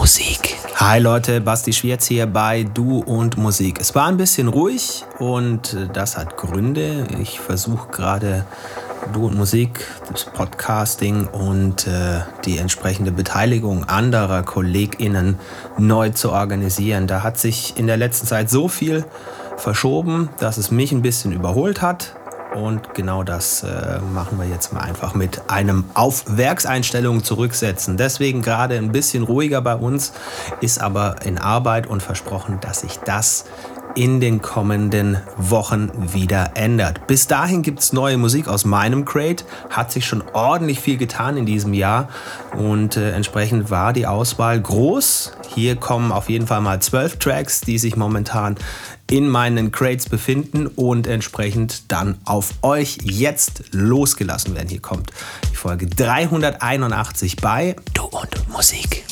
Musik. Hi Leute, Basti Schwierz hier bei Du und Musik. Es war ein bisschen ruhig und das hat Gründe. Ich versuche gerade Du und Musik, das Podcasting und äh, die entsprechende Beteiligung anderer KollegInnen neu zu organisieren. Da hat sich in der letzten Zeit so viel verschoben, dass es mich ein bisschen überholt hat. Und genau das äh, machen wir jetzt mal einfach mit einem auf Werkseinstellungen zurücksetzen. Deswegen gerade ein bisschen ruhiger bei uns, ist aber in Arbeit und versprochen, dass sich das in den kommenden Wochen wieder ändert. Bis dahin gibt es neue Musik aus meinem Crate. Hat sich schon ordentlich viel getan in diesem Jahr und äh, entsprechend war die Auswahl groß. Hier kommen auf jeden Fall mal zwölf Tracks, die sich momentan in meinen Crates befinden und entsprechend dann auf euch jetzt losgelassen werden. Hier kommt die Folge 381 bei Du und Musik.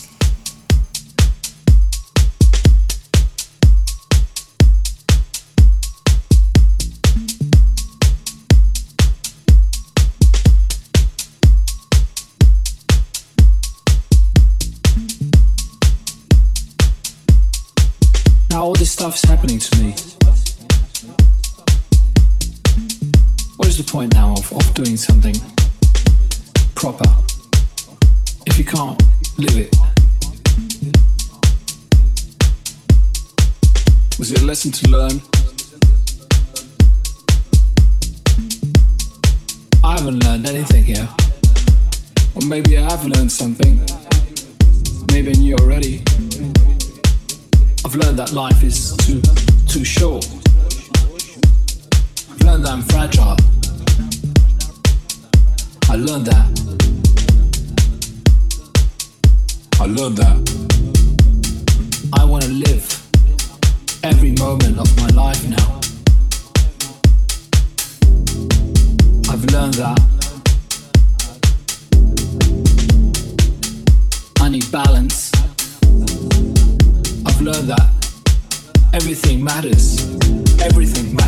Now all this stuff's happening to me. What is the point now of, of doing something proper if you can't live it? Was it a lesson to learn? I haven't learned anything here. Or maybe I have learned something. Maybe I knew already. I've learned that life is too too short. I've learned that I'm fragile. I learned that. I learned that. I want to live every moment of my life now. I've learned that. Everything matters. Everything matters.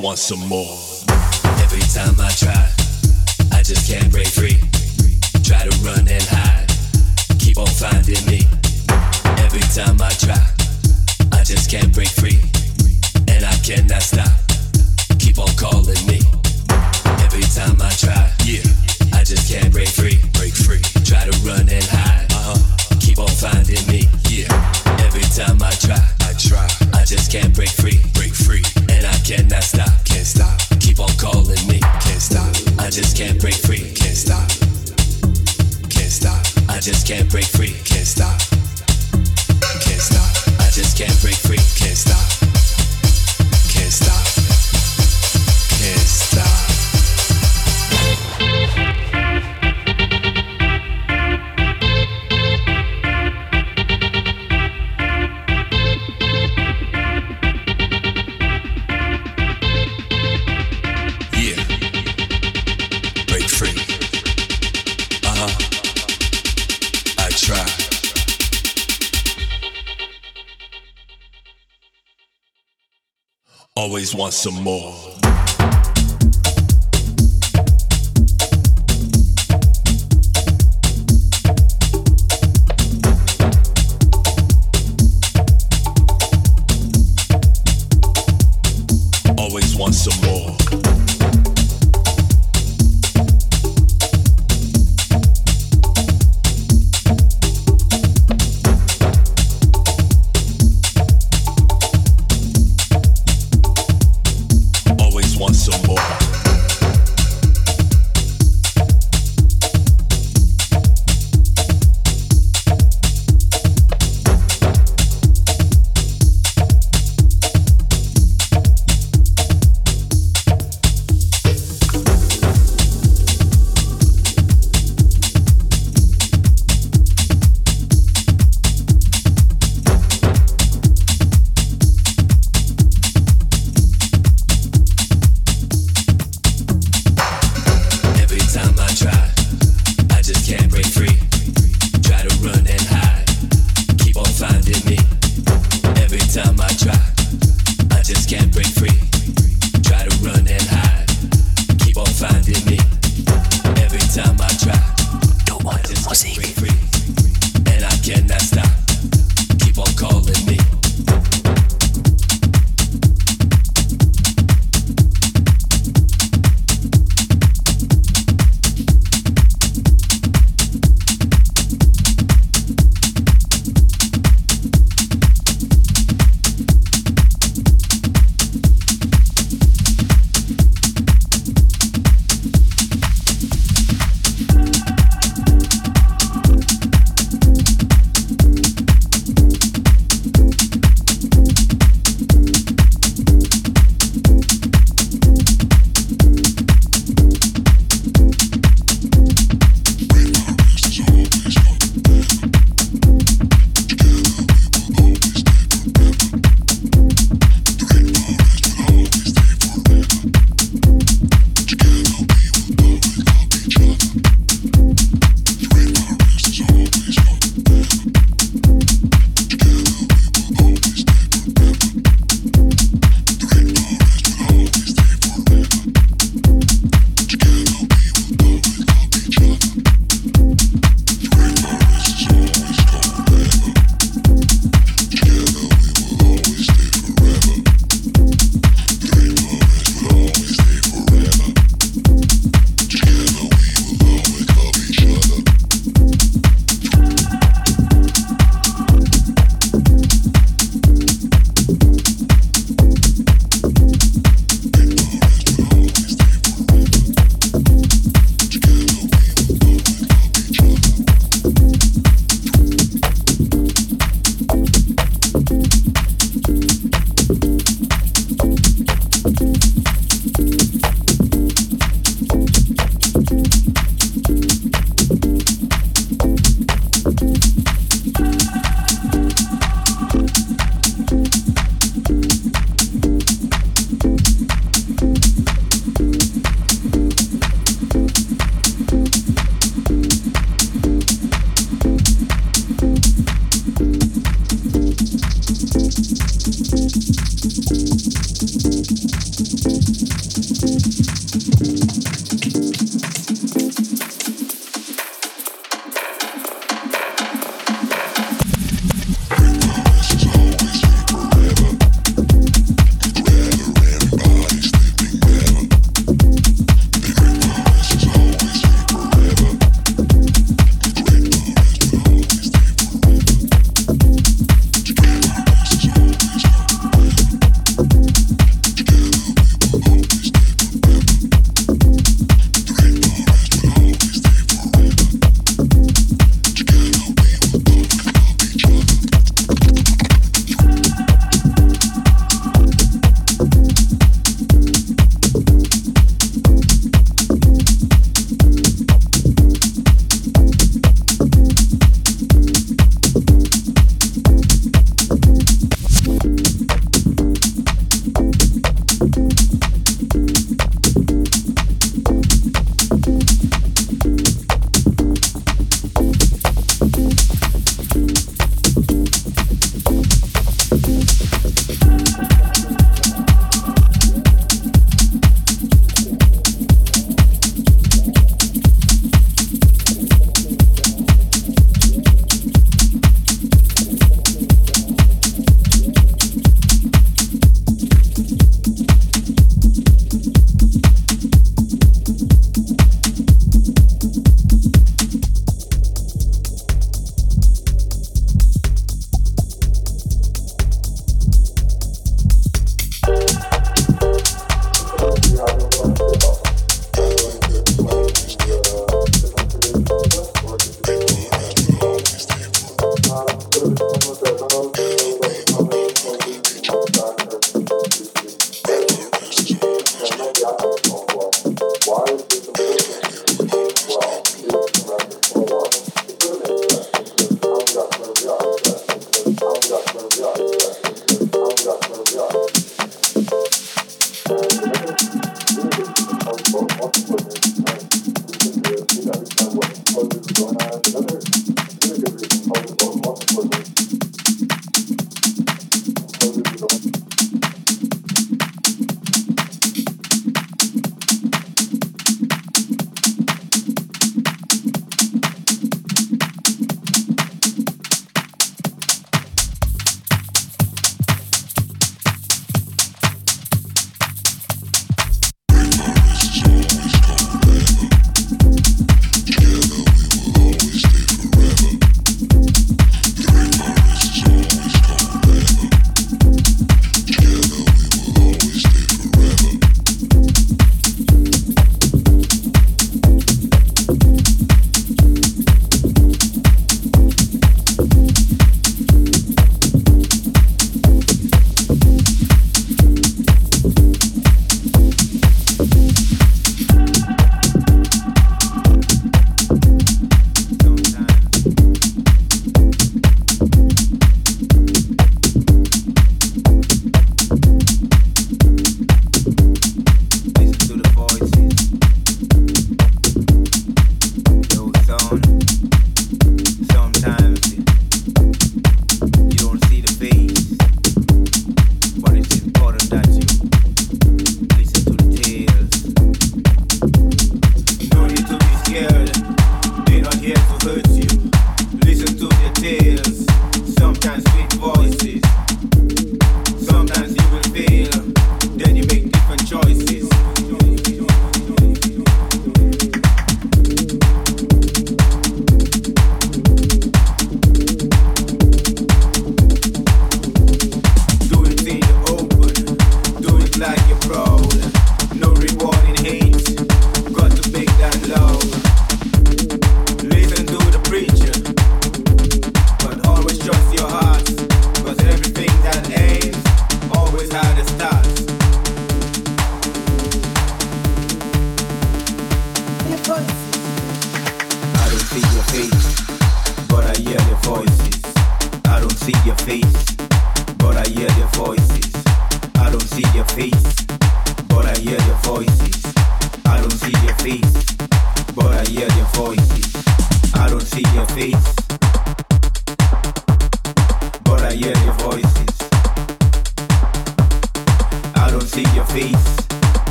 want some more. Every time I try. always want some more.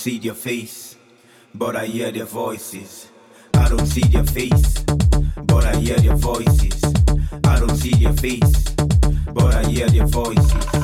See their face, but I hear their voices. I don't see their face, but I hear their voices. I don't see their face, but I hear their voices.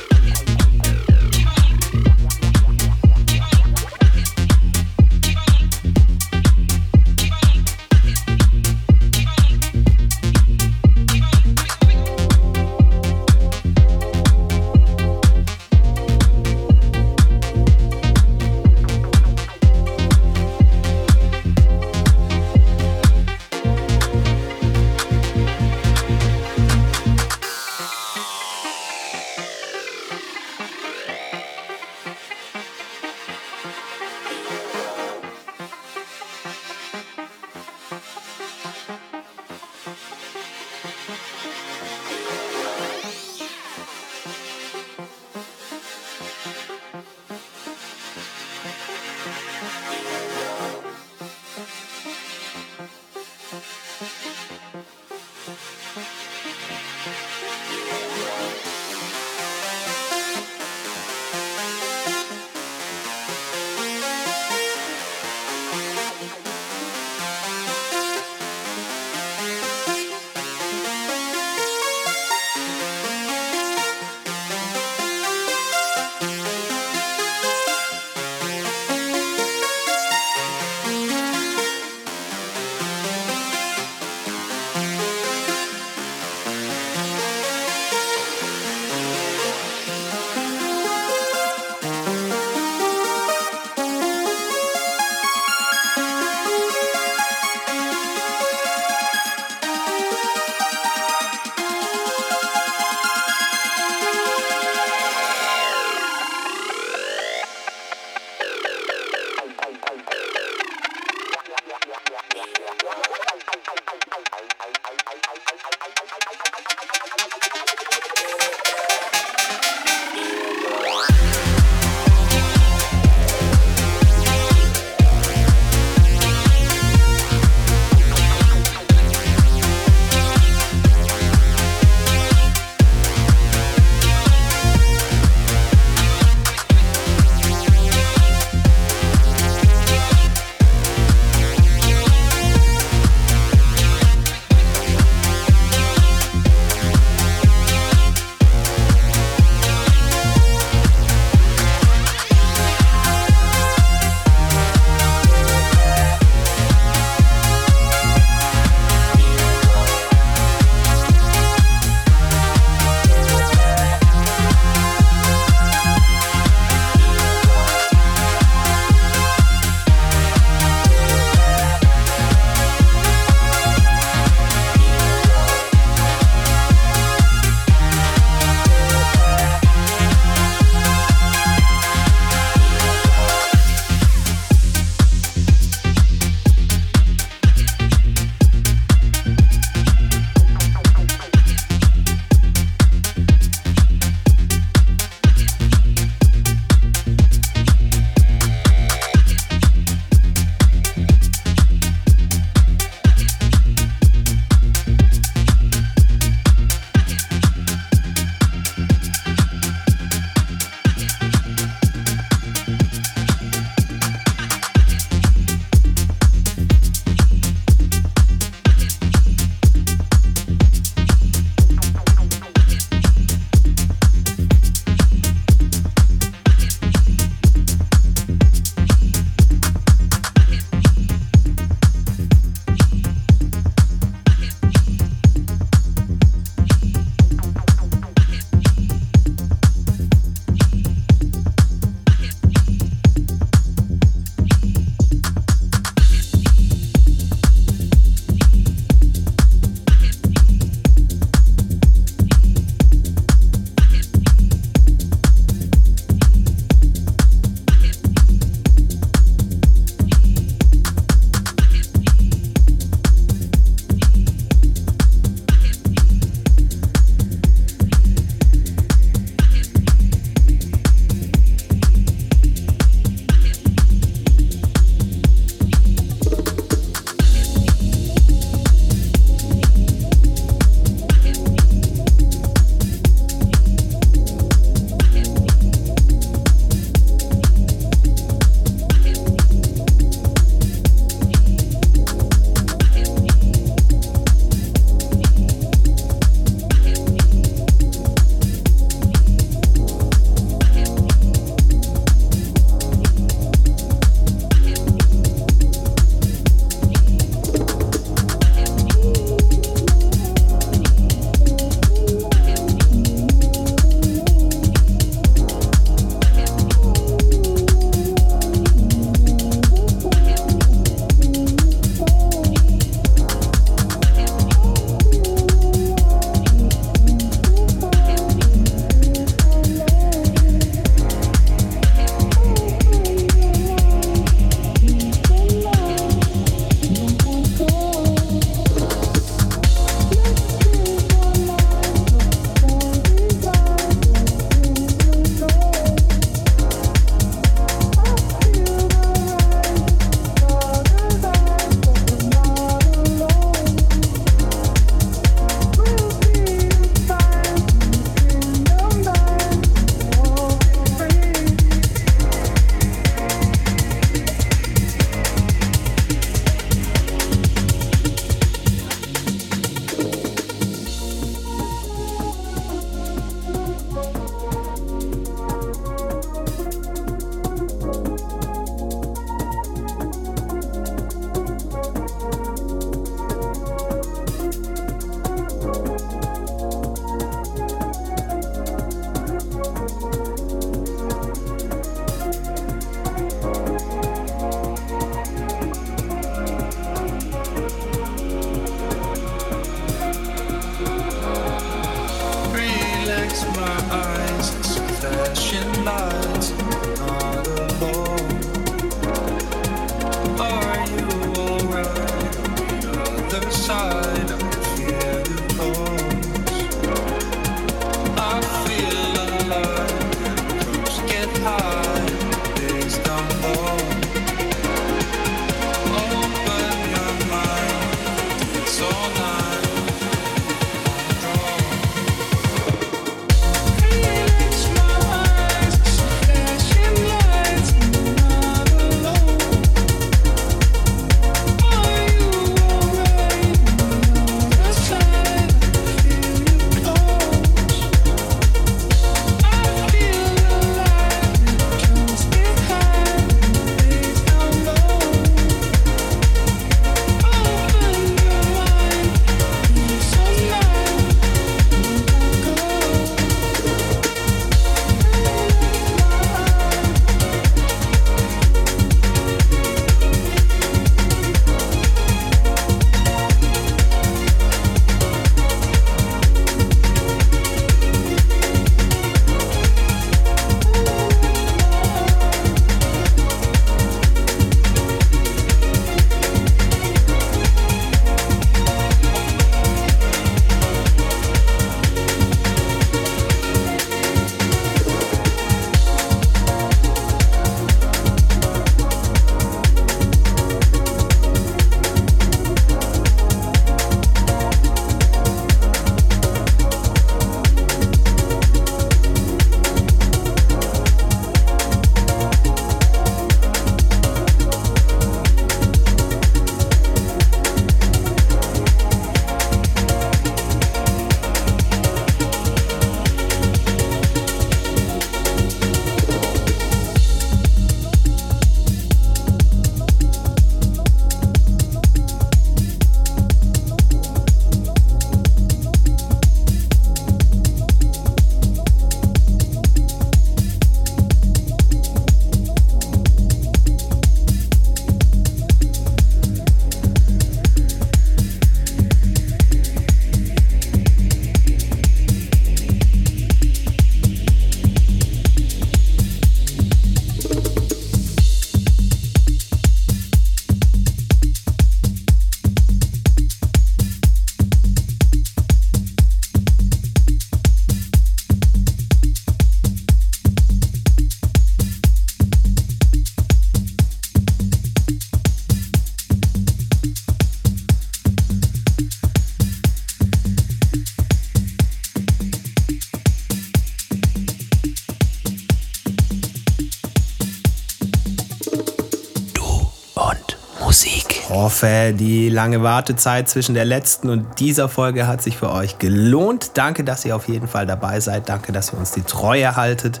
Hoffe, die lange Wartezeit zwischen der letzten und dieser Folge hat sich für euch gelohnt. Danke, dass ihr auf jeden Fall dabei seid. Danke, dass ihr uns die Treue haltet.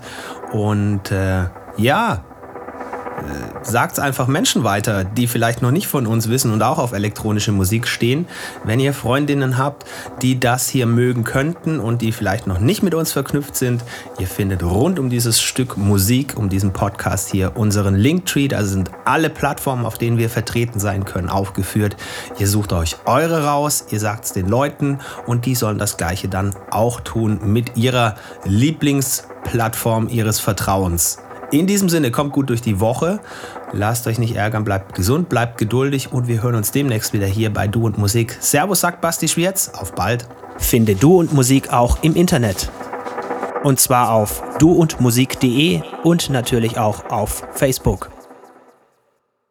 Und äh, ja, sagt es einfach Menschen weiter, die vielleicht noch nicht von uns wissen und auch auf elektronische Musik stehen. Wenn ihr Freundinnen habt, die das hier mögen könnten und die vielleicht noch nicht mit uns verknüpft sind, ihr findet rund um dieses Stück Musik, um diesen Podcast hier unseren Linktree. Da sind alle Plattformen, auf denen wir vertreten sein können, aufgeführt. Ihr sucht euch eure raus, ihr sagt es den Leuten und die sollen das gleiche dann auch tun mit ihrer Lieblingsplattform ihres Vertrauens. In diesem Sinne, kommt gut durch die Woche. Lasst euch nicht ärgern, bleibt gesund, bleibt geduldig und wir hören uns demnächst wieder hier bei Du und Musik. Servus, sagt Basti Schwierz. Auf bald. Finde Du und Musik auch im Internet. Und zwar auf duundmusik.de und natürlich auch auf Facebook.